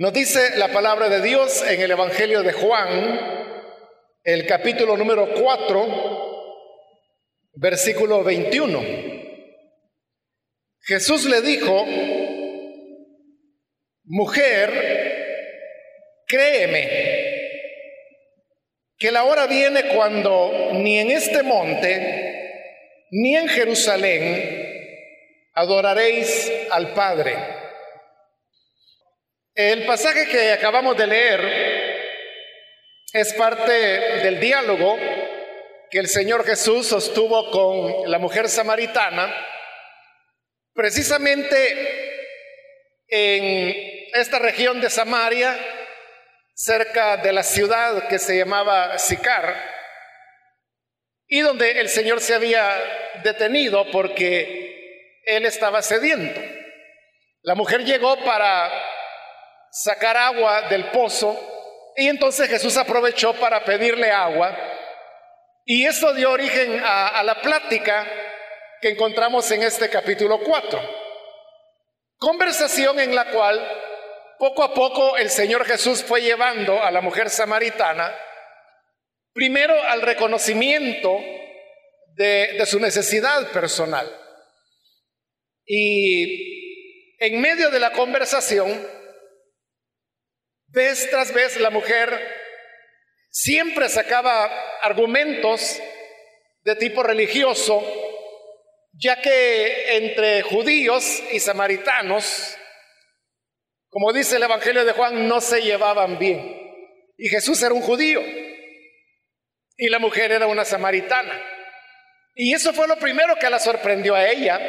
Nos dice la palabra de Dios en el Evangelio de Juan, el capítulo número 4, versículo 21. Jesús le dijo, mujer, créeme, que la hora viene cuando ni en este monte, ni en Jerusalén, adoraréis al Padre. El pasaje que acabamos de leer es parte del diálogo que el Señor Jesús sostuvo con la mujer samaritana, precisamente en esta región de Samaria, cerca de la ciudad que se llamaba Sicar, y donde el Señor se había detenido porque él estaba sediento. La mujer llegó para sacar agua del pozo y entonces Jesús aprovechó para pedirle agua y eso dio origen a, la plática que encontramos en este capítulo 4. Conversación en la cual poco a poco el Señor Jesús fue llevando a la mujer samaritana primero al reconocimiento de su necesidad personal. Y en medio de la conversación, Vez tras vez la mujer siempre sacaba argumentos de tipo religioso, ya que entre judíos y samaritanos, como dice el Evangelio de Juan, no se llevaban bien. Y Jesús era un judío y la mujer era una samaritana. Y eso fue lo primero que la sorprendió a ella.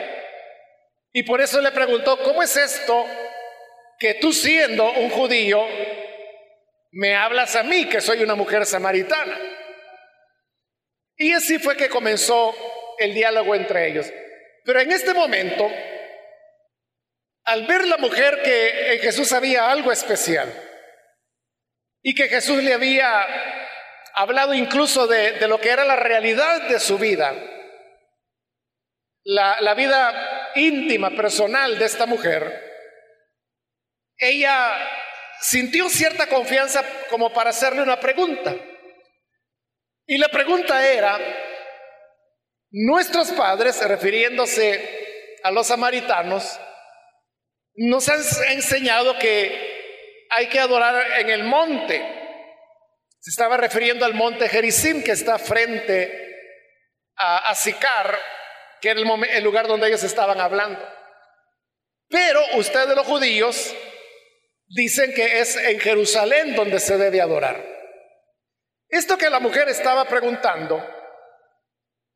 Y por eso le preguntó, ¿cómo es esto que tú siendo un judío me hablas a mí que soy una mujer samaritana. Y así fue que comenzó el diálogo entre ellos. Pero en este momento, al ver la mujer que en Jesús había algo especial y que Jesús le había hablado incluso de, lo que era la realidad de su vida, la vida íntima, personal de esta mujer, ella sintió cierta confianza como para hacerle una pregunta. Y la pregunta era, nuestros padres, refiriéndose a los samaritanos, nos han enseñado que hay que adorar en el monte. Se estaba refiriendo al monte Gerizim que está frente a, Sicar, que era el, el lugar donde ellos estaban hablando. Pero ustedes los judíos dicen que es en Jerusalén donde se debe adorar. Esto que la mujer estaba preguntando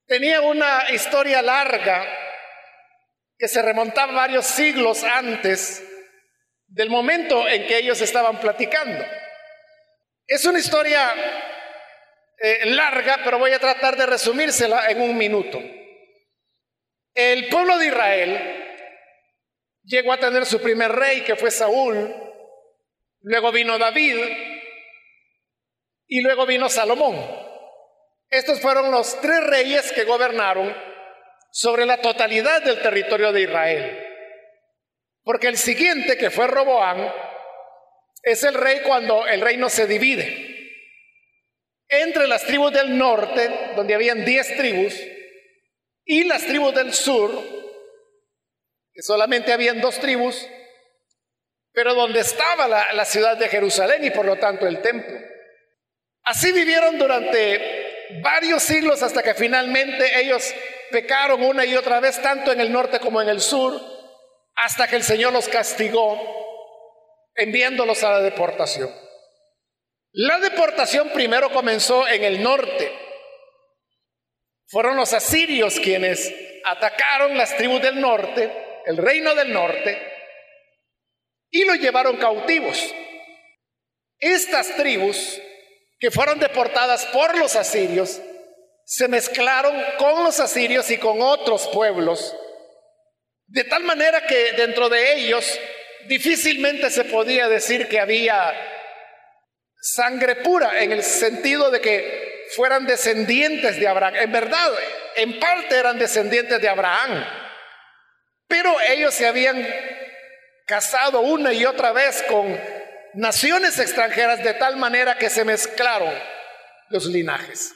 tenía una historia larga que se remontaba varios siglos antes del momento en que ellos estaban platicando. Es una historia eh, larga, pero voy a tratar de resumírsela en un minuto. El pueblo de Israel llegó a tener su primer rey, que fue Saúl, Luego vino David y luego vino Salomón. Estos fueron los tres reyes que gobernaron sobre la totalidad del territorio de Israel. Porque el siguiente, que fue Roboán, es el rey cuando el reino se divide. Entre las tribus del norte, donde habían diez tribus, y las tribus del sur, que solamente habían dos tribus, pero donde estaba la, ciudad de Jerusalén y por lo tanto el templo. Así vivieron durante varios siglos hasta que finalmente ellos pecaron una y otra vez, tanto en el norte como en el sur, hasta que el Señor los castigó enviándolos a la deportación. La deportación primero comenzó en el norte. Fueron los asirios quienes atacaron las tribus del norte, el reino del norte, y los llevaron cautivos. Estas tribus que fueron deportadas por los asirios se mezclaron con los asirios y con otros pueblos, de tal manera que dentro de ellos difícilmente se podía decir que había sangre pura en el sentido de que fueran descendientes de Abraham. En verdad, en parte eran descendientes de Abraham, pero ellos se habían casado una y otra vez con naciones extranjeras de tal manera que se mezclaron los linajes.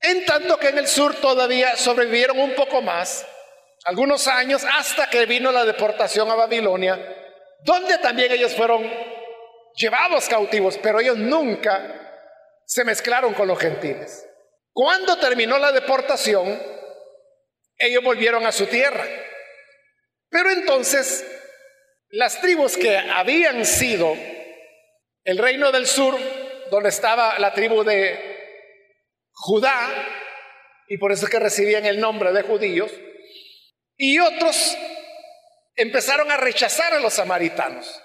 En tanto que en el sur todavía sobrevivieron un poco más, algunos años, hasta que vino la deportación a Babilonia, donde también ellos fueron llevados cautivos, pero ellos nunca se mezclaron con los gentiles. Cuando terminó la deportación, ellos volvieron a su tierra. Pero entonces, las tribus que habían sido el reino del sur, donde estaba la tribu de Judá, y por eso es que recibían el nombre de judíos, y otros empezaron a rechazar a los samaritanos,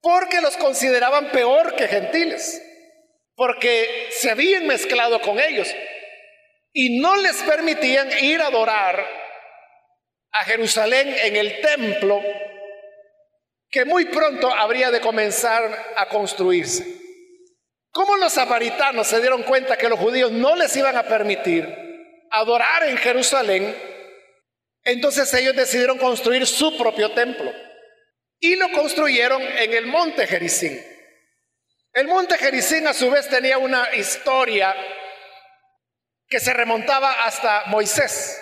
porque los consideraban peor que gentiles, porque se habían mezclado con ellos y no les permitían ir a adorar a Jerusalén en el templo que muy pronto habría de comenzar a construirse. ¿Cómo los samaritanos se dieron cuenta que los judíos no les iban a permitir adorar en Jerusalén? Entonces ellos decidieron construir su propio templo y lo construyeron en el monte Jericín. El monte Jericín a su vez tenía una historia que se remontaba hasta Moisés,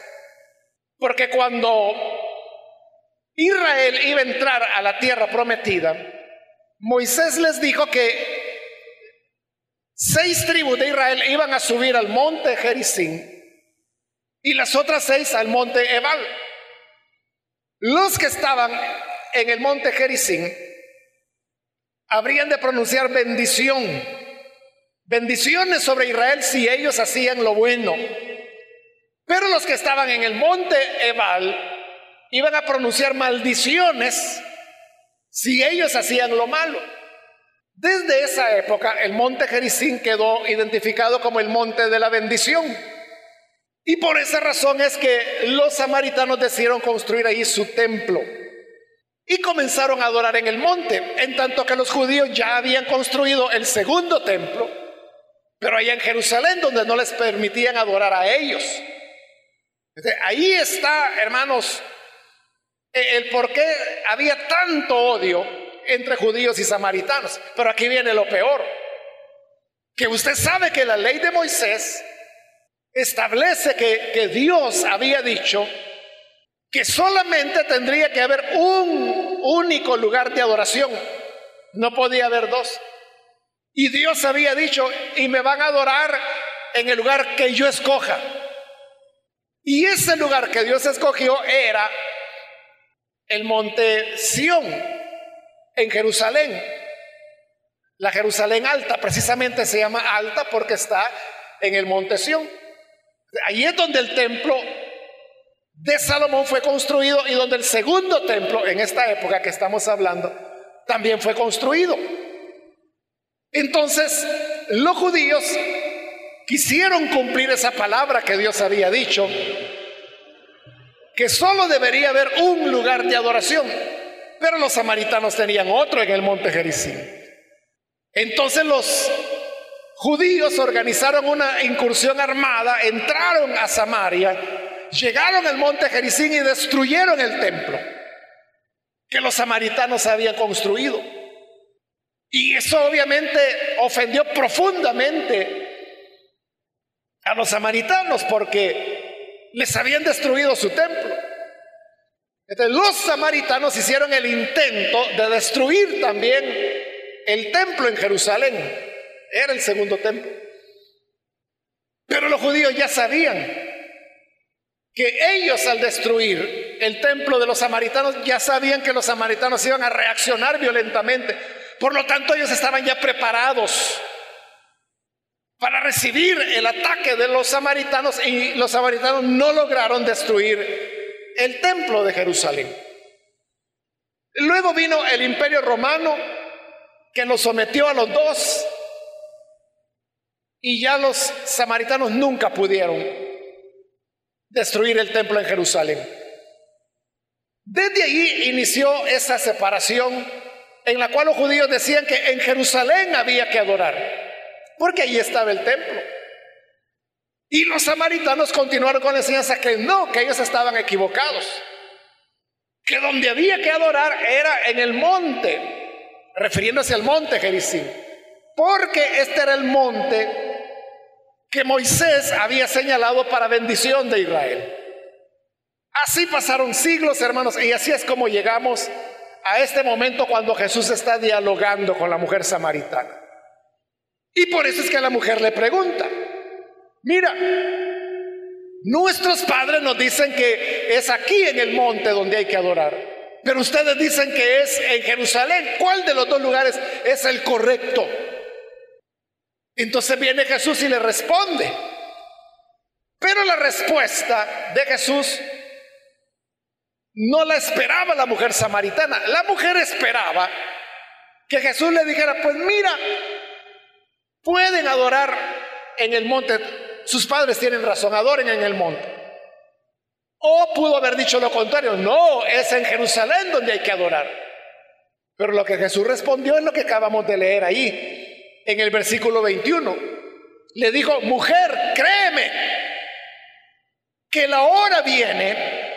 porque cuando Israel iba a entrar a la tierra prometida, Moisés les dijo que seis tribus de Israel iban a subir al monte Jericín y las otras seis al monte Ebal. Los que estaban en el monte Jericín habrían de pronunciar bendición, bendiciones sobre Israel si ellos hacían lo bueno. Pero los que estaban en el monte Ebal iban a pronunciar maldiciones si ellos hacían lo malo. Desde esa época el monte Jericín quedó identificado como el monte de la bendición. Y por esa razón es que los samaritanos decidieron construir ahí su templo. Y comenzaron a adorar en el monte, en tanto que los judíos ya habían construido el segundo templo, pero allá en Jerusalén donde no les permitían adorar a ellos. Ahí está, hermanos, el por qué había tanto odio entre judíos y samaritanos. Pero aquí viene lo peor, que usted sabe que la ley de Moisés establece que, que Dios había dicho que solamente tendría que haber un único lugar de adoración, no podía haber dos. Y Dios había dicho, y me van a adorar en el lugar que yo escoja. Y ese lugar que Dios escogió era el monte Sión, en Jerusalén. La Jerusalén alta precisamente se llama alta porque está en el monte Sión. Ahí es donde el templo de Salomón fue construido y donde el segundo templo en esta época que estamos hablando también fue construido. Entonces, los judíos quisieron cumplir esa palabra que Dios había dicho que solo debería haber un lugar de adoración, pero los samaritanos tenían otro en el monte Jericín. Entonces los judíos organizaron una incursión armada, entraron a Samaria, llegaron al monte Jericín y destruyeron el templo que los samaritanos habían construido. Y eso obviamente ofendió profundamente a los samaritanos porque les habían destruido su templo. Los samaritanos hicieron el intento de destruir también el templo en Jerusalén. Era el segundo templo. Pero los judíos ya sabían que ellos al destruir el templo de los samaritanos ya sabían que los samaritanos iban a reaccionar violentamente. Por lo tanto ellos estaban ya preparados para recibir el ataque de los samaritanos y los samaritanos no lograron destruir el templo de Jerusalén. Luego vino el imperio romano que los sometió a los dos y ya los samaritanos nunca pudieron destruir el templo en Jerusalén. Desde ahí inició esa separación en la cual los judíos decían que en Jerusalén había que adorar porque ahí estaba el templo. Y los samaritanos continuaron con la enseñanza que no, que ellos estaban equivocados, que donde había que adorar era en el monte, refiriéndose al monte Gerizim, porque este era el monte que Moisés había señalado para bendición de Israel. Así pasaron siglos, hermanos, y así es como llegamos a este momento cuando Jesús está dialogando con la mujer samaritana. Y por eso es que la mujer le pregunta, mira, nuestros padres nos dicen que es aquí en el monte donde hay que adorar, pero ustedes dicen que es en Jerusalén. ¿Cuál de los dos lugares es el correcto? Entonces viene Jesús y le responde. Pero la respuesta de Jesús no la esperaba la mujer samaritana. La mujer esperaba que Jesús le dijera, pues mira, pueden adorar en el monte. Sus padres tienen razón, adoren en el monte. O pudo haber dicho lo contrario, no, es en Jerusalén donde hay que adorar. Pero lo que Jesús respondió es lo que acabamos de leer ahí, en el versículo 21. Le dijo, mujer, créeme, que la hora viene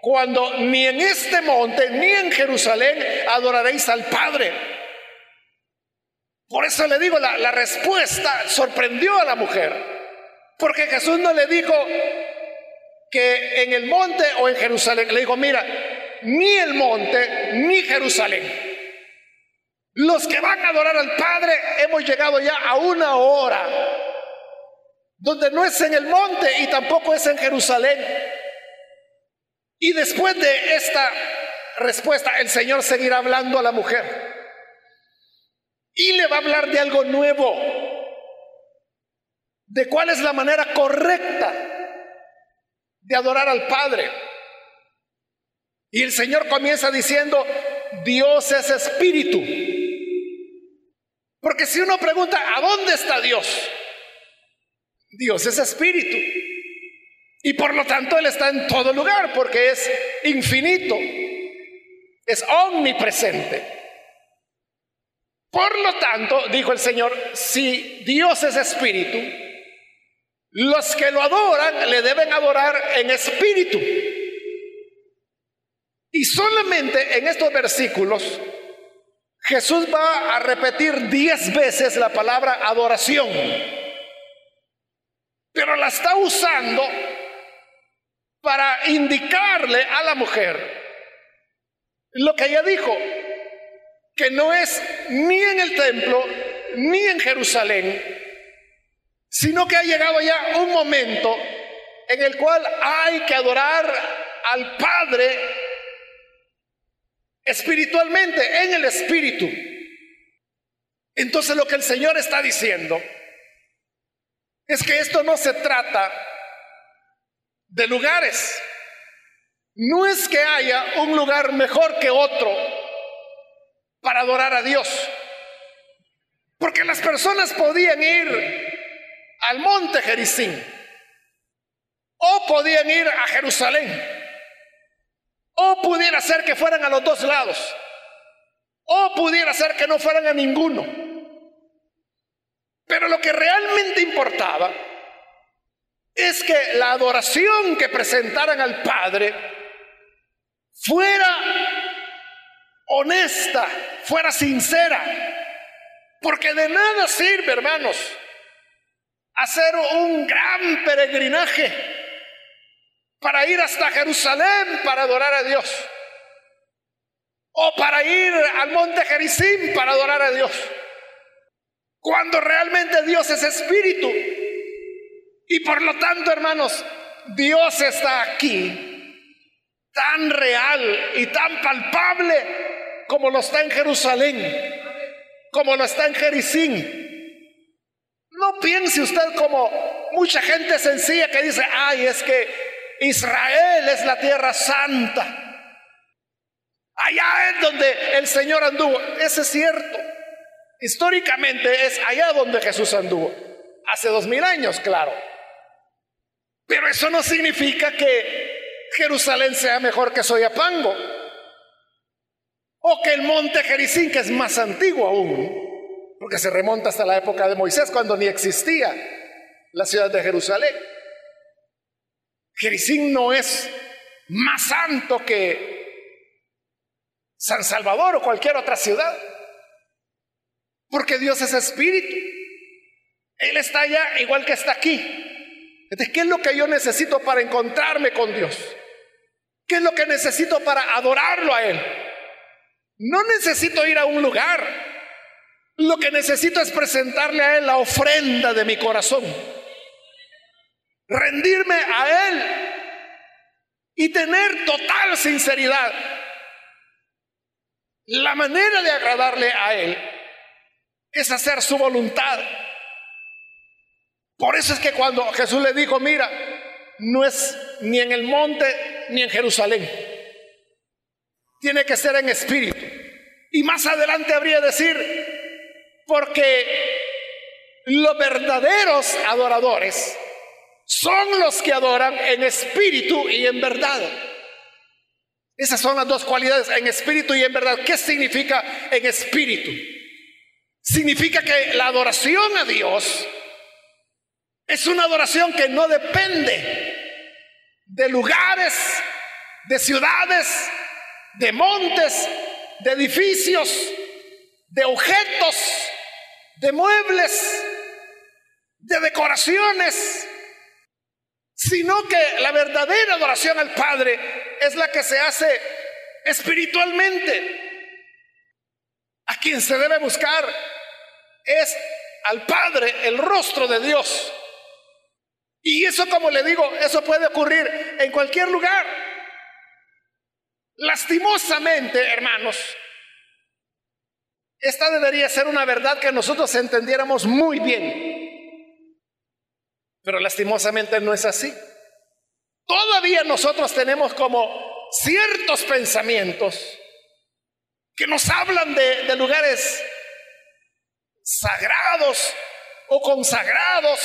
cuando ni en este monte ni en Jerusalén adoraréis al Padre. Por eso le digo, la, respuesta sorprendió a la mujer, porque Jesús no le dijo que en el monte o en Jerusalén, le dijo, mira, ni el monte ni Jerusalén. Los que van a adorar al Padre hemos llegado ya a una hora donde no es en el monte y tampoco es en Jerusalén, y después de esta respuesta, el Señor seguirá hablando a la mujer. Y le va a hablar de algo nuevo, de cuál es la manera correcta de adorar al Padre. Y el Señor comienza diciendo, Dios es espíritu. Porque si uno pregunta, ¿a dónde está Dios? Dios es espíritu. Y por lo tanto Él está en todo lugar porque es infinito, es omnipresente. Por lo tanto, dijo el Señor, si Dios es espíritu, los que lo adoran le deben adorar en espíritu. Y solamente en estos versículos Jesús va a repetir diez veces la palabra adoración, pero la está usando para indicarle a la mujer lo que ella dijo, que no es ni en el templo ni en Jerusalén, sino que ha llegado ya un momento en el cual hay que adorar al Padre espiritualmente, en el Espíritu. Entonces lo que el Señor está diciendo es que esto no se trata de lugares. No es que haya un lugar mejor que otro para adorar a Dios. Porque las personas podían ir al monte Jericín o podían ir a Jerusalén o pudiera ser que fueran a los dos lados o pudiera ser que no fueran a ninguno. Pero lo que realmente importaba es que la adoración que presentaran al Padre fuera honesta, fuera sincera. Porque de nada sirve, hermanos, hacer un gran peregrinaje para ir hasta Jerusalén para adorar a Dios. O para ir al monte Jericín para adorar a Dios. Cuando realmente Dios es espíritu y por lo tanto, hermanos, Dios está aquí, tan real y tan palpable como lo está en Jerusalén, como lo está en Jericín. No piense usted como mucha gente sencilla que dice, ay, es que Israel es la tierra santa. Allá es donde el Señor anduvo. Ese es cierto. Históricamente es allá donde Jesús anduvo. Hace dos mil años, claro. Pero eso no significa que Jerusalén sea mejor que Soyapango. O que el monte Jericín, que es más antiguo aún, porque se remonta hasta la época de Moisés, cuando ni existía la ciudad de Jerusalén. Jericín no es más santo que San Salvador o cualquier otra ciudad. Porque Dios es espíritu. Él está allá igual que está aquí. ¿qué es lo que yo necesito para encontrarme con Dios? ¿Qué es lo que necesito para adorarlo a Él? No necesito ir a un lugar. Lo que necesito es presentarle a Él la ofrenda de mi corazón. Rendirme a Él y tener total sinceridad. La manera de agradarle a Él es hacer su voluntad. Por eso es que cuando Jesús le dijo, mira, no es ni en el monte ni en Jerusalén. Tiene que ser en espíritu. Y más adelante habría decir, porque los verdaderos adoradores son los que adoran en espíritu y en verdad. Esas son las dos cualidades, en espíritu y en verdad. ¿Qué significa en espíritu? Significa que la adoración a Dios es una adoración que no depende de lugares, de ciudades, de montes, de edificios, de objetos, de muebles, de decoraciones, sino que la verdadera adoración al Padre es la que se hace espiritualmente. A quien se debe buscar es al Padre, el rostro de Dios. Y eso, como le digo, eso puede ocurrir en cualquier lugar. Lastimosamente, hermanos, esta debería ser una verdad que nosotros entendiéramos muy bien. Pero lastimosamente no es así. Todavía nosotros tenemos como ciertos pensamientos que nos hablan de, de lugares sagrados o consagrados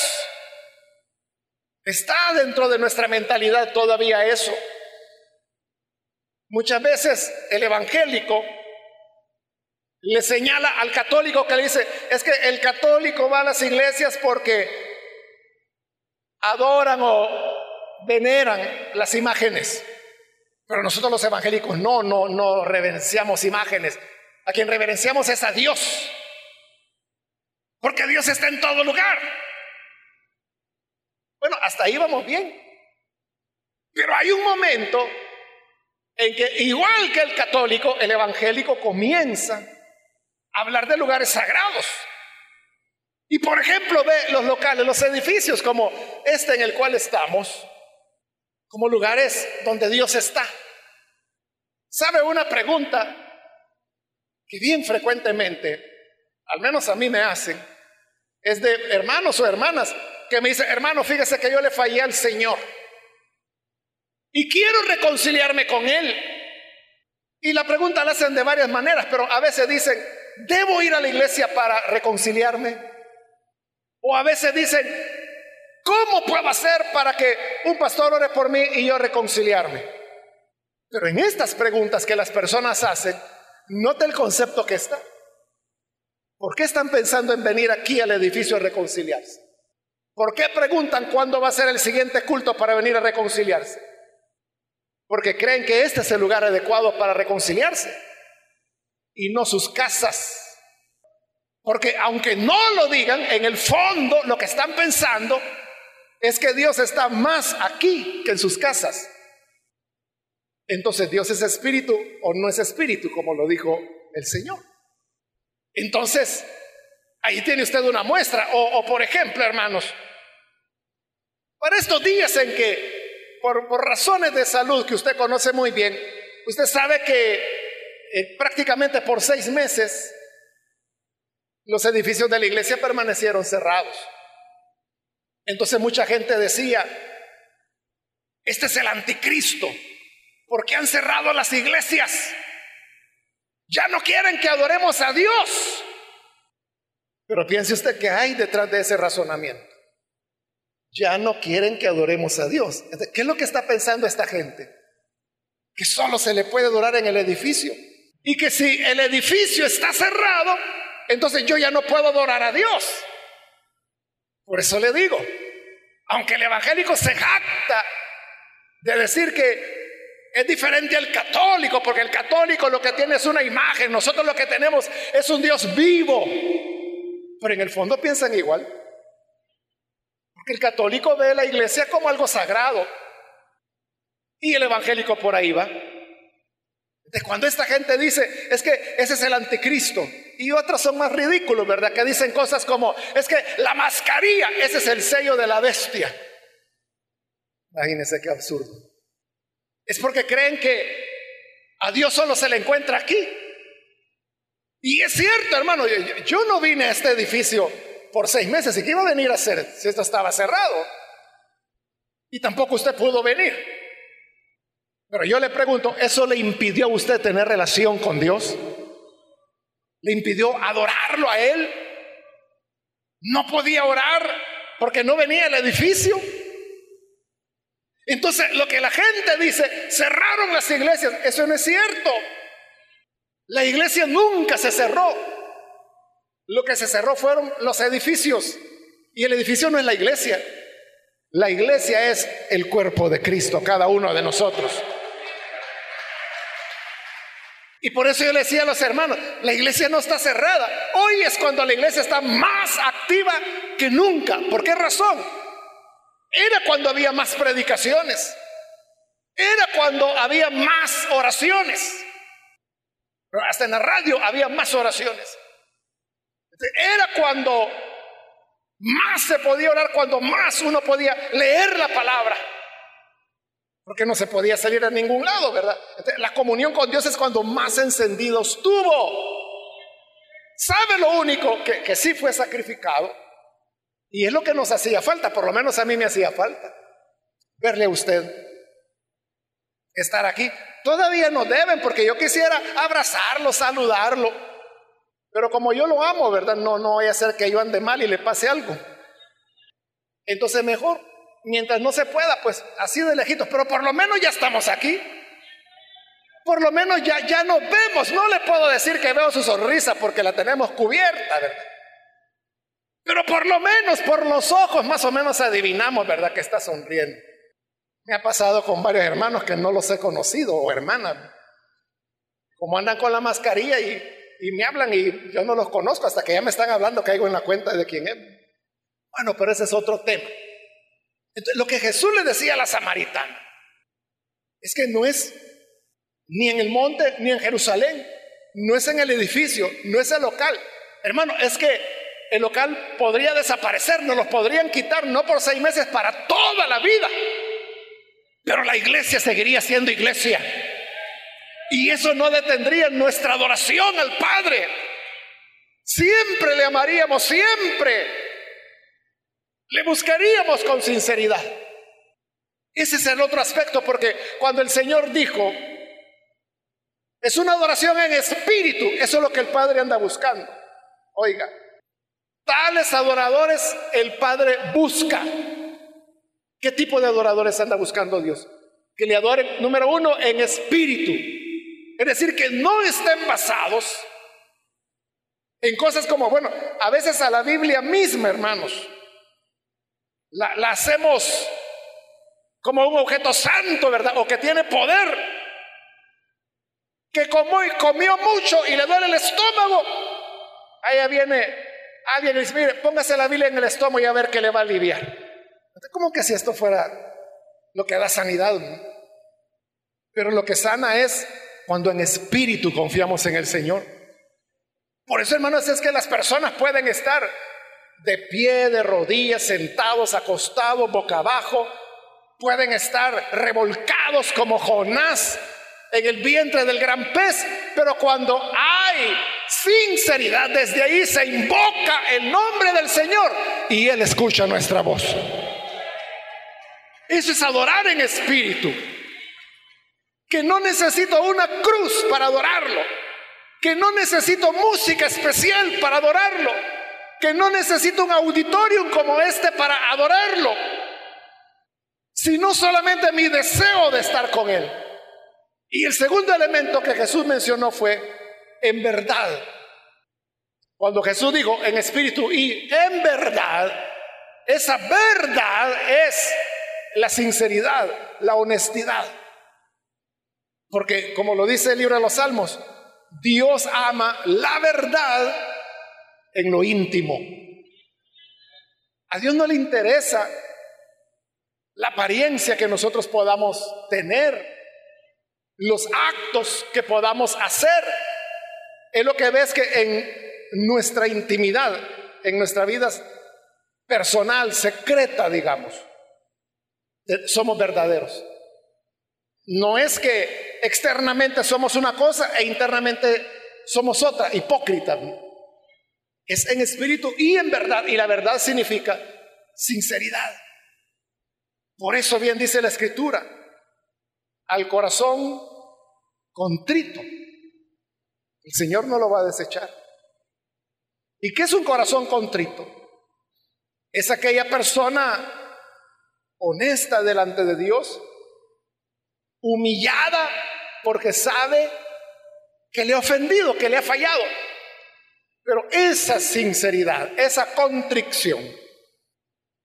Está dentro de nuestra mentalidad todavía eso. Muchas veces el evangélico le señala al católico que le dice, es que el católico va a las iglesias porque adoran o veneran las imágenes. Pero nosotros los evangélicos no, no, no reverenciamos imágenes. A quien reverenciamos es a Dios. Porque Dios está en todo lugar. Bueno, hasta ahí vamos bien. Pero hay un momento en que, igual que el católico, el evangélico comienza a hablar de lugares sagrados. Y por ejemplo, ve los locales, los edificios como este en el cual estamos, como lugares donde Dios está. ¿Sabe una pregunta que bien frecuentemente, al menos a mí me hacen, es de hermanos o hermanas, que me dice, hermano, fíjese que yo le fallé al Señor. Y quiero reconciliarme con Él. Y la pregunta la hacen de varias maneras, pero a veces dicen, ¿debo ir a la iglesia para reconciliarme? O a veces dicen, ¿cómo puedo hacer para que un pastor ore por mí y yo reconciliarme? Pero en estas preguntas que las personas hacen, note el concepto que está. ¿Por qué están pensando en venir aquí al edificio a reconciliarse? ¿Por qué preguntan cuándo va a ser el siguiente culto para venir a reconciliarse? Porque creen que este es el lugar adecuado para reconciliarse y no sus casas. Porque aunque no lo digan, en el fondo lo que están pensando es que Dios está más aquí que en sus casas. Entonces Dios es espíritu o no es espíritu, como lo dijo el Señor. Entonces, Ahí tiene usted una muestra. O, por ejemplo, hermanos, para estos días en que, por, razones de salud que usted conoce muy bien, usted sabe que eh, prácticamente por seis meses los edificios de la iglesia permanecieron cerrados. Entonces mucha gente decía, este es el anticristo, porque han cerrado las iglesias. Ya no quieren que adoremos a Dios. Pero piense usted que hay detrás de ese razonamiento. Ya no quieren que adoremos a Dios. ¿Qué es lo que está pensando esta gente? Que solo se le puede adorar en el edificio. Y que si el edificio está cerrado, entonces yo ya no puedo adorar a Dios. Por eso le digo, aunque el evangélico se jacta de decir que es diferente al católico, porque el católico lo que tiene es una imagen, nosotros lo que tenemos es un Dios vivo, pero en el fondo piensan igual. Porque el católico ve la iglesia como algo sagrado y el evangélico por ahí va. De cuando esta gente dice, es que ese es el anticristo, y otros son más ridículos, ¿verdad? Que dicen cosas como, es que la mascarilla, ese es el sello de la bestia. Imagínense qué absurdo. Es porque creen que a Dios solo se le encuentra aquí. Y es cierto, hermano, yo, no vine a este edificio por seis meses. ¿Y iba a venir a hacer si esto estaba cerrado? Y tampoco usted pudo venir. Pero yo le pregunto, ¿eso le impidió a usted tener relación con Dios? ¿Le impidió adorarlo a Él? ¿No podía orar porque no venía al edificio? Entonces, lo que la gente dice, cerraron las iglesias, eso no es cierto. La iglesia nunca se cerró. Lo que se cerró fueron los edificios. Y el edificio no es la iglesia. La iglesia es el cuerpo de Cristo, cada uno de nosotros. Y por eso yo le decía a los hermanos, la iglesia no está cerrada. Hoy es cuando la iglesia está más activa que nunca. ¿Por qué razón? Era cuando había más predicaciones. Era cuando había más oraciones. Hasta en la radio había más oraciones. Era cuando más se podía orar, cuando más uno podía leer la palabra. Porque no se podía salir a ningún lado, ¿verdad? la comunión con Dios es cuando más encendidos tuvo. ¿Sabe lo único? Que, que sí fue sacrificado. Y es lo que nos hacía falta, por lo menos a mí me hacía falta. Verle a usted. Estar aquí. Todavía no deben, porque yo quisiera abrazarlo, saludarlo. Pero como yo lo amo, ¿verdad? No, no voy a hacer que yo ande mal y le pase algo. Entonces mejor, mientras no se pueda, pues así de lejitos. Pero por lo menos ya estamos aquí. Por lo menos ya, ya nos vemos. No le puedo decir que veo su sonrisa porque la tenemos cubierta, ¿verdad? Pero por lo menos por los ojos más o menos adivinamos, ¿verdad? Que está sonriendo. Me ha pasado con varios hermanos que no los he conocido o hermanas. Como andan con la mascarilla y, me hablan y yo no los conozco hasta que ya me están hablando, caigo en la cuenta de quién es. Bueno, pero ese es otro tema. Entonces, lo que Jesús le decía a la samaritana es que no es ni en el monte ni en Jerusalén, no es en el edificio, no es el local. Hermano, es que el local podría desaparecer, nos los podrían quitar, no por seis meses, para toda la vida. Pero la iglesia seguiría siendo iglesia. Y eso no detendría nuestra adoración al Padre. Siempre le amaríamos, siempre. Le buscaríamos con sinceridad. Ese es el otro aspecto, porque cuando el Señor dijo, es una adoración en espíritu, eso es lo que el Padre anda buscando. Oiga, Tales adoradores el Padre busca. ¿Qué tipo de adoradores anda buscando Dios? Que le adoren, número uno, en espíritu. Es decir, que no estén basados en cosas como, bueno, a veces a la Biblia misma, hermanos, la, hacemos como un objeto santo, ¿verdad? O que tiene poder, que comió, comió mucho y le duele el estómago. Allá viene alguien dice, mire, póngase la Biblia en el estómago y a ver qué le va a aliviar. ¿Cómo que si esto fuera lo que da sanidad? Pero lo que sana es cuando en espíritu confiamos en el Señor. Por eso, hermanos, es que las personas pueden estar de pie, de rodillas, sentados, acostados, boca abajo, pueden estar revolcados como Jonás en el vientre del gran pez, pero cuando hay sinceridad, desde ahí se invoca el nombre del Señor y Él escucha nuestra voz. Eso es adorar en espíritu. Que no necesito una cruz para adorarlo. Que no necesito música especial para adorarlo. Que no necesito un auditorium como este para adorarlo. Sino solamente mi deseo de estar con Él. Y el segundo elemento que Jesús mencionó fue en verdad. Cuando Jesús dijo en espíritu y en verdad, esa verdad es la sinceridad, la honestidad. Porque como lo dice el libro de los Salmos, Dios ama la verdad en lo íntimo. A Dios no le interesa la apariencia que nosotros podamos tener, los actos que podamos hacer. Es lo que ves que en nuestra intimidad, en nuestra vida personal, secreta, digamos, somos verdaderos. No es que externamente somos una cosa e internamente somos otra, hipócrita. Es en espíritu y en verdad. Y la verdad significa sinceridad. Por eso bien dice la escritura, al corazón contrito, el Señor no lo va a desechar. ¿Y qué es un corazón contrito? Es aquella persona honesta delante de Dios, humillada porque sabe que le ha ofendido, que le ha fallado. Pero esa sinceridad, esa contrición,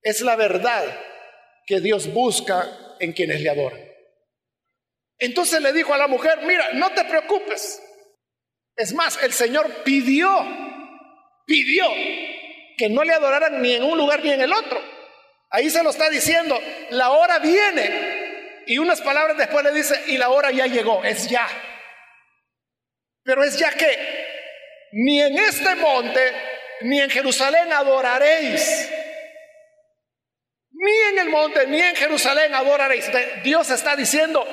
es la verdad que Dios busca en quienes le adoran. Entonces le dijo a la mujer, mira, no te preocupes. Es más, el Señor pidió, pidió que no le adoraran ni en un lugar ni en el otro. Ahí se lo está diciendo, la hora viene. Y unas palabras después le dice, y la hora ya llegó, es ya. Pero es ya que ni en este monte, ni en Jerusalén adoraréis. Ni en el monte, ni en Jerusalén adoraréis. Dios está diciendo,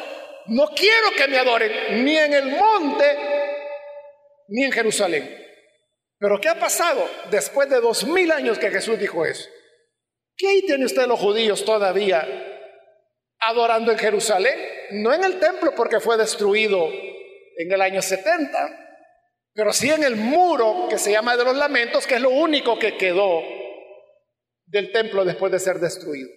no quiero que me adoren, ni en el monte, ni en Jerusalén. Pero ¿qué ha pasado después de dos mil años que Jesús dijo eso? ¿Qué ahí tiene usted los judíos todavía adorando en Jerusalén? No en el templo porque fue destruido en el año 70, pero sí en el muro que se llama de los lamentos, que es lo único que quedó del templo después de ser destruido.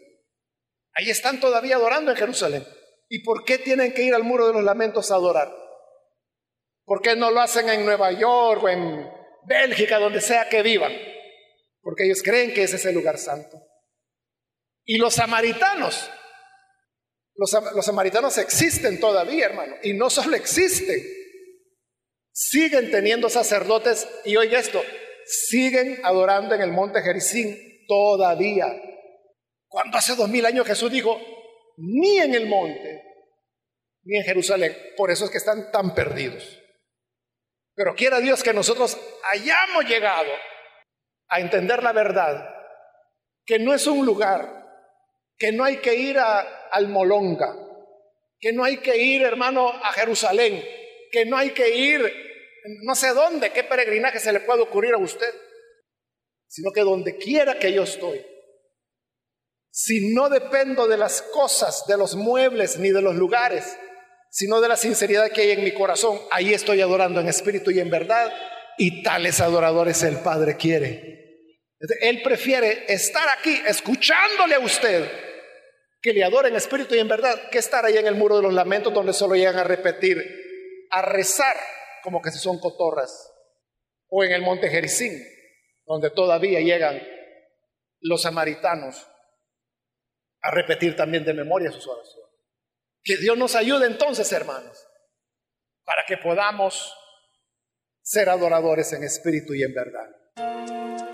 Ahí están todavía adorando en Jerusalén. ¿Y por qué tienen que ir al muro de los lamentos a adorar? ¿Por qué no lo hacen en Nueva York o en Bélgica, donde sea que vivan? Porque ellos creen que ese es el lugar santo. Y los samaritanos, los, samaritanos existen todavía, hermano, y no solo existen, siguen teniendo sacerdotes, y oiga esto, siguen adorando en el monte Jericín todavía. Cuando hace dos mil años Jesús dijo, ni en el monte, ni en Jerusalén, por eso es que están tan perdidos. Pero quiera Dios que nosotros hayamos llegado a entender la verdad, que no es un lugar que no hay que ir a, al Molonga, que no hay que ir, hermano, a Jerusalén, que no hay que ir no sé dónde, qué peregrinaje se le puede ocurrir a usted, sino que donde quiera que yo estoy, si no dependo de las cosas, de los muebles, ni de los lugares, sino de la sinceridad que hay en mi corazón, ahí estoy adorando en espíritu y en verdad, y tales adoradores el Padre quiere. Él prefiere estar aquí escuchándole a usted que le adoren en espíritu y en verdad, que estar ahí en el muro de los lamentos donde solo llegan a repetir, a rezar como que si son cotorras, o en el monte Jericín, donde todavía llegan los samaritanos a repetir también de memoria sus oraciones. Que Dios nos ayude entonces, hermanos, para que podamos ser adoradores en espíritu y en verdad.